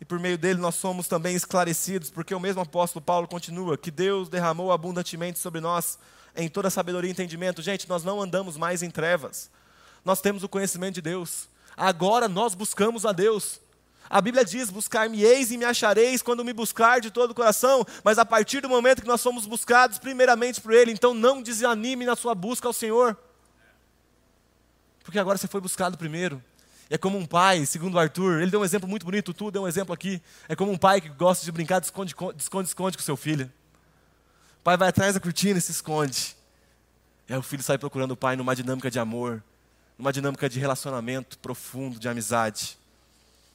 E por meio dele nós somos também esclarecidos, porque o mesmo apóstolo Paulo continua: que Deus derramou abundantemente sobre nós em toda sabedoria e entendimento. Gente, nós não andamos mais em trevas, nós temos o conhecimento de Deus. Agora nós buscamos a Deus. A Bíblia diz: Buscar-me-eis e me achareis quando me buscar de todo o coração. Mas a partir do momento que nós somos buscados primeiramente por Ele, então não desanime na sua busca ao Senhor. Porque agora você foi buscado primeiro. É como um pai, segundo Arthur, ele deu um exemplo muito bonito, tu deu um exemplo aqui. É como um pai que gosta de brincar de esconde-esconde com seu filho. O pai vai atrás da cortina e se esconde. E aí o filho sai procurando o pai numa dinâmica de amor, numa dinâmica de relacionamento profundo, de amizade.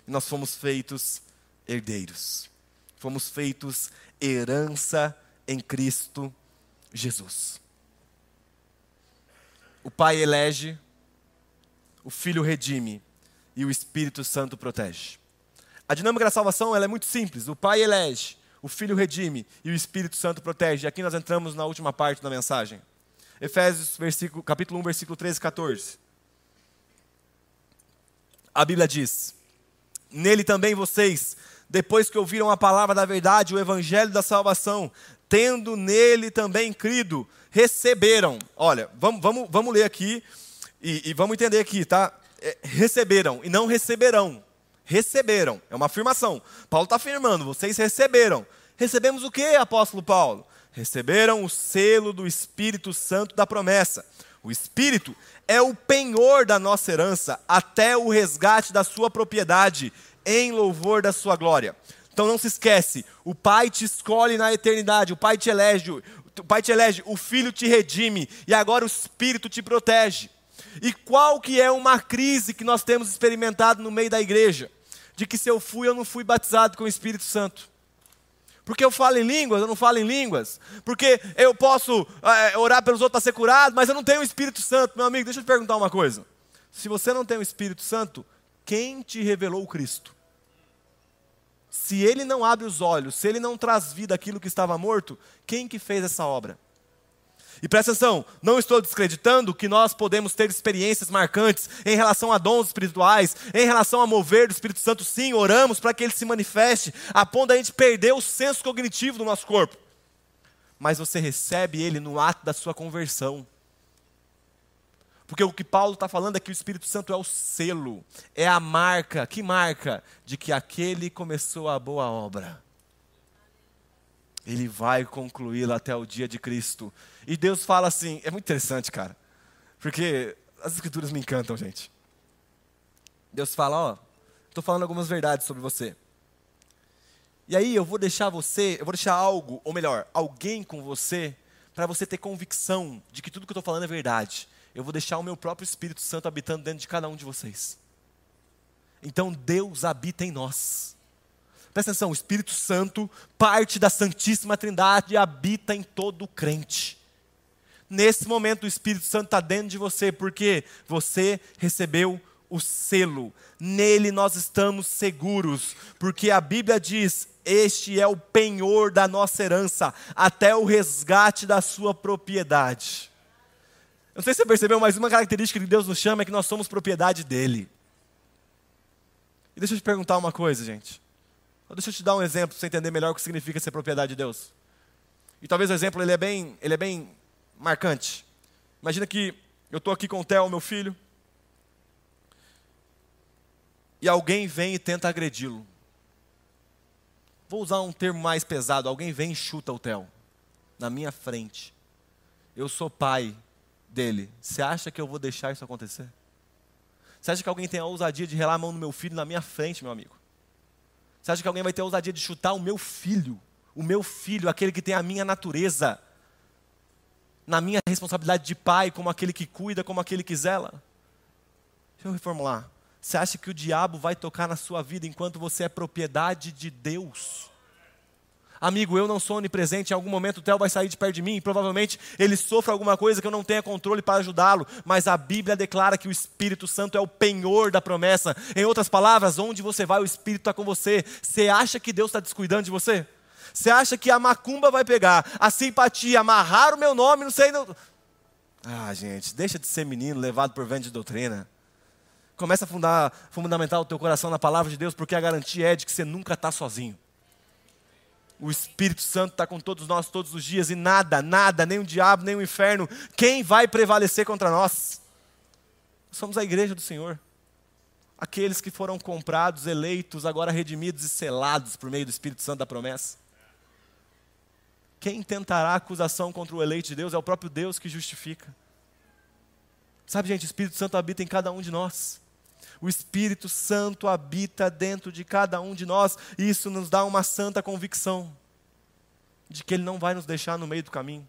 E nós fomos feitos herdeiros. Fomos feitos herança em Cristo Jesus. O Pai elege, o Filho redime e o Espírito Santo protege. A dinâmica da salvação é muito simples. O Pai elege, o Filho redime e o Espírito Santo protege. E aqui nós entramos na última parte da mensagem. Efésios capítulo 1, versículo 13 e 14. A Bíblia diz: Nele também vocês, depois que ouviram a palavra da verdade, o evangelho da salvação, tendo nele também crido, receberam. Olha, vamos, vamos, vamos ler aqui e, e vamos entender aqui, tá? É, receberam e não receberão. Receberam, é uma afirmação. Paulo está afirmando: vocês receberam. Recebemos o que, apóstolo Paulo? Receberam o selo do Espírito Santo da promessa. O Espírito é o penhor da nossa herança até o resgate da sua propriedade, em louvor da sua glória. Então não se esquece, o Pai te escolhe na eternidade, o Pai te elege, o Pai te elege, o Filho te redime e agora o Espírito te protege. E qual que é uma crise que nós temos experimentado no meio da igreja? De que se eu fui, eu não fui batizado com o Espírito Santo. Porque eu falo em línguas, eu não falo em línguas. Porque eu posso é, orar pelos outros para ser curado, mas eu não tenho o Espírito Santo. Meu amigo, deixa eu te perguntar uma coisa. Se você não tem o Espírito Santo, quem te revelou o Cristo? se ele não abre os olhos, se ele não traz vida aquilo que estava morto, quem que fez essa obra? E presta atenção, não estou descreditando que nós podemos ter experiências marcantes em relação a dons espirituais, em relação a mover do Espírito Santo, sim, oramos para que ele se manifeste, a ponto da gente perder o senso cognitivo do nosso corpo. Mas você recebe ele no ato da sua conversão. Porque o que Paulo está falando é que o Espírito Santo é o selo, é a marca, que marca? De que aquele começou a boa obra ele vai concluí-la até o dia de Cristo. E Deus fala assim, é muito interessante, cara, porque as escrituras me encantam, gente. Deus fala, ó, estou falando algumas verdades sobre você. E aí eu vou deixar você, eu vou deixar algo, ou melhor, alguém com você, para você ter convicção de que tudo que eu estou falando é verdade. Eu vou deixar o meu próprio Espírito Santo habitando dentro de cada um de vocês. Então Deus habita em nós. Presta atenção, o Espírito Santo, parte da Santíssima Trindade, habita em todo crente. Nesse momento, o Espírito Santo está dentro de você, porque você recebeu o selo. Nele nós estamos seguros, porque a Bíblia diz: Este é o penhor da nossa herança, até o resgate da sua propriedade. Não sei se você percebeu, mas uma característica que Deus nos chama é que nós somos propriedade dele. E deixa eu te perguntar uma coisa, gente. Deixa eu te dar um exemplo para você entender melhor o que significa ser propriedade de Deus. E talvez o exemplo ele é bem, ele é bem marcante. Imagina que eu estou aqui com o Theo, meu filho, e alguém vem e tenta agredi-lo. Vou usar um termo mais pesado. Alguém vem e chuta o Theo na minha frente. Eu sou pai dele. Você acha que eu vou deixar isso acontecer? Você acha que alguém tem a ousadia de relar a mão no meu filho na minha frente, meu amigo? Você acha que alguém vai ter a ousadia de chutar o meu filho? O meu filho, aquele que tem a minha natureza, na minha responsabilidade de pai, como aquele que cuida, como aquele que zela? Deixa eu reformular. Você acha que o diabo vai tocar na sua vida enquanto você é propriedade de Deus? Amigo, eu não sou onipresente, em algum momento o Theo vai sair de perto de mim e provavelmente ele sofra alguma coisa que eu não tenha controle para ajudá-lo, mas a Bíblia declara que o Espírito Santo é o penhor da promessa. Em outras palavras, onde você vai, o Espírito está com você. Você acha que Deus está descuidando de você? Você acha que a macumba vai pegar, a simpatia, amarrar o meu nome, não sei. Não... Ah, gente, deixa de ser menino levado por vento de doutrina. Começa a fundar, fundamentar o teu coração na palavra de Deus, porque a garantia é de que você nunca está sozinho. O Espírito Santo está com todos nós todos os dias e nada, nada, nem o diabo, nem o inferno, quem vai prevalecer contra nós? Somos a igreja do Senhor. Aqueles que foram comprados, eleitos, agora redimidos e selados por meio do Espírito Santo da promessa. Quem tentará acusação contra o eleito de Deus é o próprio Deus que justifica. Sabe, gente, o Espírito Santo habita em cada um de nós. O Espírito Santo habita dentro de cada um de nós, e isso nos dá uma santa convicção de que Ele não vai nos deixar no meio do caminho.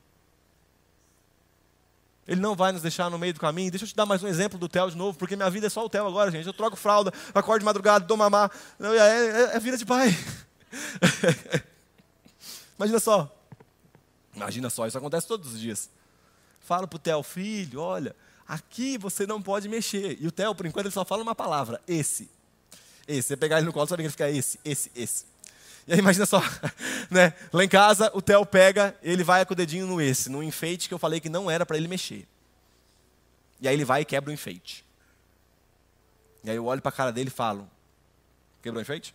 Ele não vai nos deixar no meio do caminho. Deixa eu te dar mais um exemplo do Theo de novo, porque minha vida é só o Theo agora, gente. Eu troco fralda, acordo de madrugada, dou mamar. É, é, é vida de pai. <laughs> Imagina só. Imagina só, isso acontece todos os dias. Falo pro Theo, filho, olha, Aqui você não pode mexer. E o Theo, por enquanto, ele só fala uma palavra: esse. Esse. Você pegar ele no colo, só que ele fica esse, esse, esse. E aí imagina só, <laughs> né? Lá em casa, o Theo pega, ele vai com o dedinho no esse, no enfeite que eu falei que não era para ele mexer. E aí ele vai e quebra o enfeite. E aí eu olho para a cara dele e falo: Quebrou o enfeite?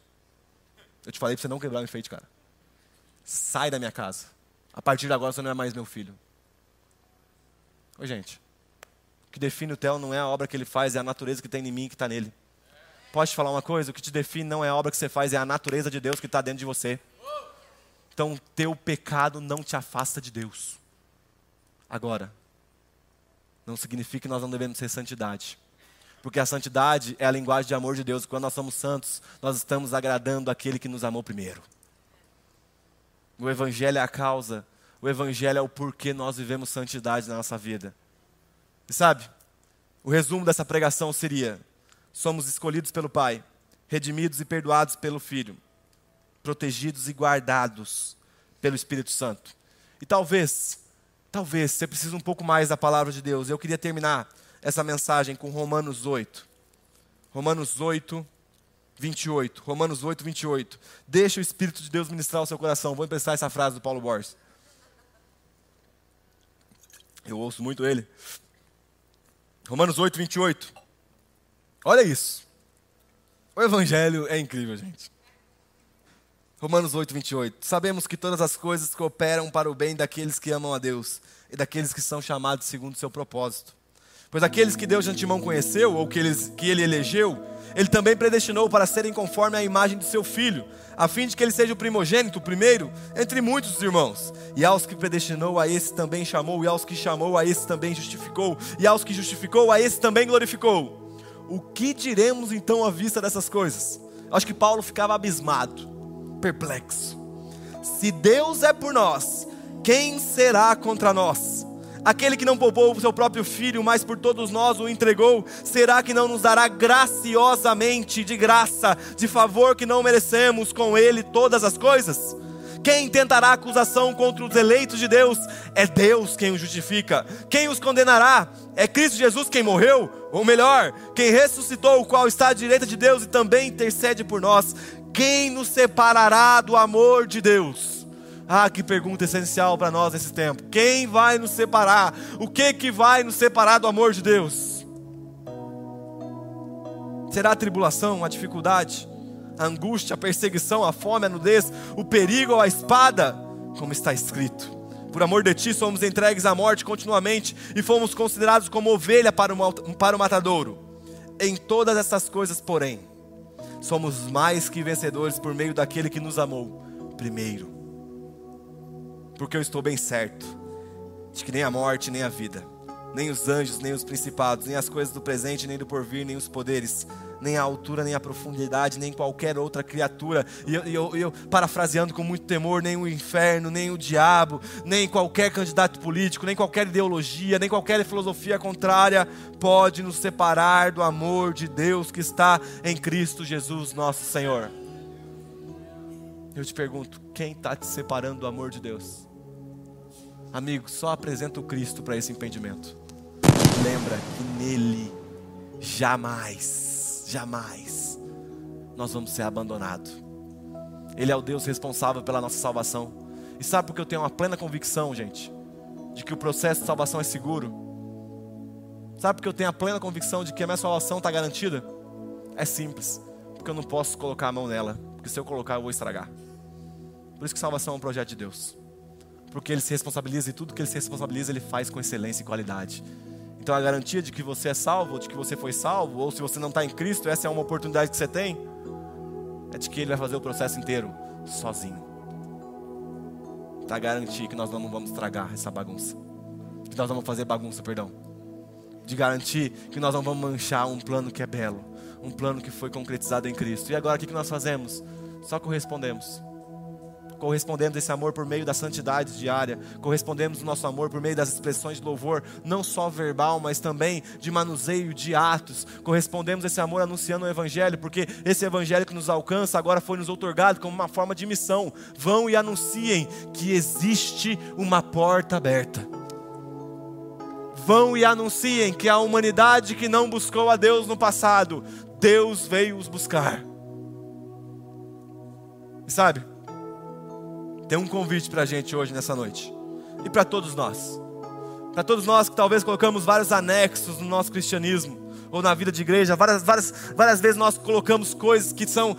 Eu te falei para você não quebrar o enfeite, cara. Sai da minha casa. A partir de agora você não é mais meu filho. Oi, gente. Que define o Theo não é a obra que ele faz, é a natureza que tem em mim que está nele. Posso te falar uma coisa? O que te define não é a obra que você faz, é a natureza de Deus que está dentro de você. Então, teu pecado não te afasta de Deus. Agora, não significa que nós não devemos ser santidade. Porque a santidade é a linguagem de amor de Deus. Quando nós somos santos, nós estamos agradando aquele que nos amou primeiro. O Evangelho é a causa, o Evangelho é o porquê nós vivemos santidade na nossa vida. E sabe, o resumo dessa pregação seria: somos escolhidos pelo Pai, redimidos e perdoados pelo Filho, protegidos e guardados pelo Espírito Santo. E talvez, talvez você precise um pouco mais da palavra de Deus. Eu queria terminar essa mensagem com Romanos 8. Romanos 8, 28. Romanos 8, 28. Deixa o Espírito de Deus ministrar o seu coração. Vou emprestar essa frase do Paulo Borges. Eu ouço muito ele. Romanos 8, 28. Olha isso. O Evangelho é incrível, gente. Romanos 8, 28. Sabemos que todas as coisas cooperam para o bem daqueles que amam a Deus e daqueles que são chamados segundo o seu propósito. Pois aqueles que Deus de antemão conheceu, ou que, eles, que ele elegeu, ele também predestinou para serem conforme a imagem de seu filho, a fim de que ele seja o primogênito, o primeiro, entre muitos irmãos. E aos que predestinou, a esse também chamou, e aos que chamou, a esse também justificou, e aos que justificou, a esse também glorificou. O que diremos então à vista dessas coisas? Acho que Paulo ficava abismado, perplexo. Se Deus é por nós, quem será contra nós? Aquele que não poupou o seu próprio filho, mas por todos nós o entregou, será que não nos dará graciosamente, de graça, de favor que não merecemos, com ele todas as coisas? Quem tentará acusação contra os eleitos de Deus? É Deus quem os justifica. Quem os condenará? É Cristo Jesus quem morreu? Ou melhor, quem ressuscitou, o qual está à direita de Deus e também intercede por nós. Quem nos separará do amor de Deus? Ah, que pergunta essencial para nós nesse tempo. Quem vai nos separar? O que que vai nos separar do amor de Deus? Será a tribulação, a dificuldade, a angústia, a perseguição, a fome, a nudez, o perigo ou a espada? Como está escrito: Por amor de ti somos entregues à morte continuamente e fomos considerados como ovelha para o, para o matadouro. Em todas essas coisas, porém, somos mais que vencedores por meio daquele que nos amou primeiro porque eu estou bem certo de que nem a morte, nem a vida, nem os anjos, nem os principados, nem as coisas do presente, nem do porvir, nem os poderes, nem a altura, nem a profundidade, nem qualquer outra criatura, e eu, eu, eu, parafraseando com muito temor, nem o inferno, nem o diabo, nem qualquer candidato político, nem qualquer ideologia, nem qualquer filosofia contrária pode nos separar do amor de Deus que está em Cristo Jesus, nosso Senhor. Eu te pergunto, quem está te separando do amor de Deus? Amigo, só apresenta o Cristo para esse impedimento. Lembra que nele jamais, jamais nós vamos ser abandonados. Ele é o Deus responsável pela nossa salvação. E sabe por que eu tenho uma plena convicção, gente, de que o processo de salvação é seguro? Sabe por que eu tenho a plena convicção de que a minha salvação está garantida? É simples, porque eu não posso colocar a mão nela, porque se eu colocar eu vou estragar. Por isso que salvação é um projeto de Deus porque ele se responsabiliza e tudo que ele se responsabiliza ele faz com excelência e qualidade. Então a garantia de que você é salvo, de que você foi salvo, ou se você não está em Cristo, essa é uma oportunidade que você tem, é de que Ele vai fazer o processo inteiro sozinho. Para garantir que nós não vamos estragar essa bagunça, que nós vamos fazer bagunça, perdão, de garantir que nós não vamos manchar um plano que é belo, um plano que foi concretizado em Cristo. E agora o que nós fazemos? Só correspondemos correspondemos esse amor por meio da santidade diária, correspondemos o nosso amor por meio das expressões de louvor, não só verbal, mas também de manuseio de atos, correspondemos esse amor anunciando o Evangelho, porque esse Evangelho que nos alcança agora foi nos otorgado como uma forma de missão. Vão e anunciem que existe uma porta aberta. Vão e anunciem que a humanidade que não buscou a Deus no passado, Deus veio os buscar. Sabe? Tem um convite para a gente hoje nessa noite. E para todos nós. Para todos nós que talvez colocamos vários anexos no nosso cristianismo ou na vida de igreja, várias, várias, várias vezes nós colocamos coisas que são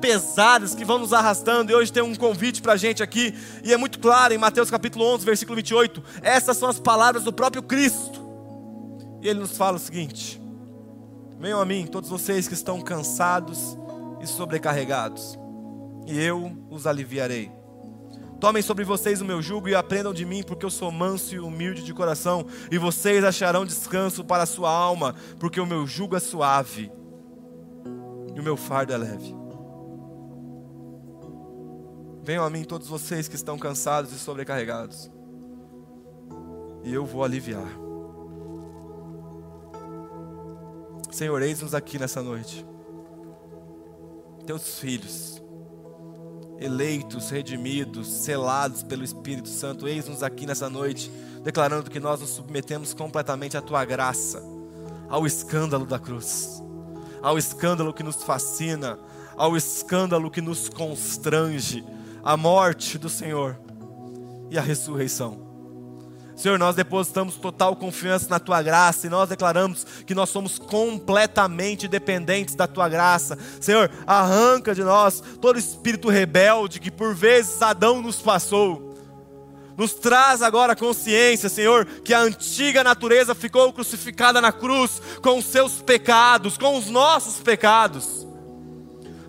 pesadas, que vão nos arrastando, e hoje tem um convite para a gente aqui, e é muito claro em Mateus capítulo 11, versículo 28, essas são as palavras do próprio Cristo, e ele nos fala o seguinte: Venham a mim, todos vocês que estão cansados e sobrecarregados, e eu os aliviarei. Tomem sobre vocês o meu jugo e aprendam de mim, porque eu sou manso e humilde de coração, e vocês acharão descanso para a sua alma, porque o meu jugo é suave e o meu fardo é leve. Venham a mim todos vocês que estão cansados e sobrecarregados, e eu vou aliviar. Senhor, eis-nos aqui nessa noite, teus filhos eleitos, redimidos, selados pelo Espírito Santo, eis-nos aqui nessa noite, declarando que nós nos submetemos completamente à tua graça, ao escândalo da cruz, ao escândalo que nos fascina, ao escândalo que nos constrange, a morte do Senhor e a ressurreição. Senhor, nós depositamos total confiança na tua graça e nós declaramos que nós somos completamente dependentes da tua graça. Senhor, arranca de nós todo espírito rebelde que por vezes Adão nos passou. Nos traz agora consciência, Senhor, que a antiga natureza ficou crucificada na cruz com os seus pecados, com os nossos pecados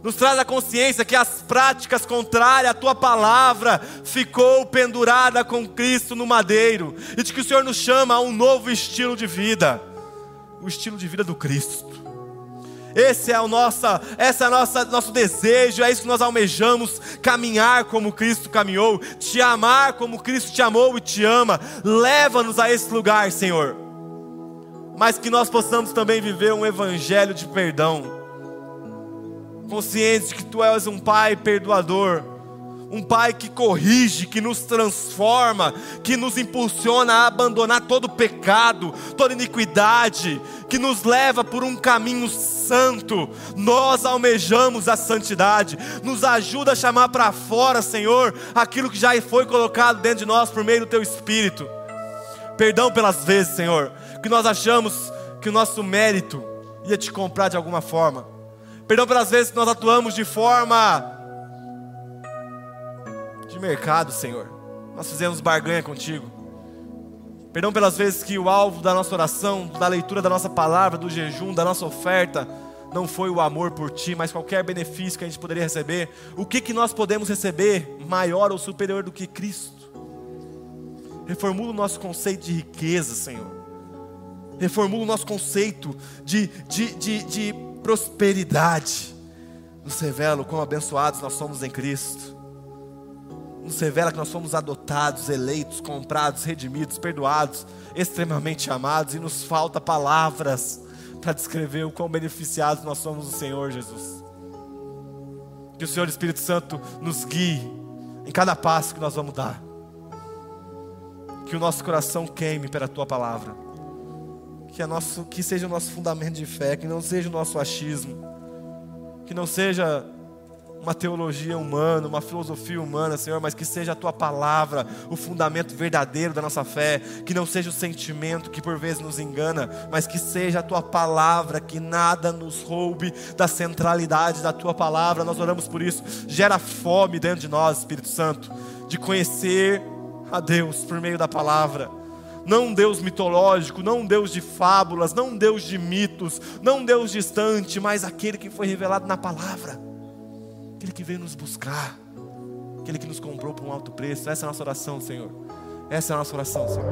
nos traz a consciência que as práticas contrárias à tua palavra ficou pendurada com Cristo no madeiro, e de que o Senhor nos chama a um novo estilo de vida, o estilo de vida do Cristo. Esse é o nossa, essa é nossa, nosso desejo, é isso que nós almejamos, caminhar como Cristo caminhou, te amar como Cristo te amou e te ama. Leva-nos a esse lugar, Senhor. Mas que nós possamos também viver um evangelho de perdão conscientes de que tu és um Pai perdoador, um Pai que corrige, que nos transforma, que nos impulsiona a abandonar todo pecado, toda iniquidade, que nos leva por um caminho santo. Nós almejamos a santidade, nos ajuda a chamar para fora, Senhor, aquilo que já foi colocado dentro de nós por meio do Teu Espírito. Perdão pelas vezes, Senhor, que nós achamos que o nosso mérito ia te comprar de alguma forma. Perdão pelas vezes que nós atuamos de forma de mercado, Senhor. Nós fizemos barganha contigo. Perdão pelas vezes que o alvo da nossa oração, da leitura da nossa palavra, do jejum, da nossa oferta, não foi o amor por ti, mas qualquer benefício que a gente poderia receber. O que, que nós podemos receber maior ou superior do que Cristo? Reformula o nosso conceito de riqueza, Senhor. Reformula o nosso conceito de, de, de, de prosperidade, nos revela o quão abençoados nós somos em Cristo. Nos revela que nós somos adotados, eleitos, comprados, redimidos, perdoados, extremamente amados, e nos falta palavras para descrever o quão beneficiados nós somos do Senhor Jesus. Que o Senhor Espírito Santo nos guie em cada passo que nós vamos dar. Que o nosso coração queime pela tua palavra que, é nosso, que seja o nosso fundamento de fé, que não seja o nosso achismo, que não seja uma teologia humana, uma filosofia humana, Senhor, mas que seja a tua palavra o fundamento verdadeiro da nossa fé, que não seja o sentimento que por vezes nos engana, mas que seja a tua palavra, que nada nos roube da centralidade da tua palavra. Nós oramos por isso. Gera fome dentro de nós, Espírito Santo, de conhecer a Deus por meio da palavra não um Deus mitológico, não um Deus de fábulas, não um Deus de mitos, não um Deus distante, mas aquele que foi revelado na palavra, aquele que veio nos buscar, aquele que nos comprou por um alto preço. Essa é a nossa oração, Senhor. Essa é a nossa oração, Senhor.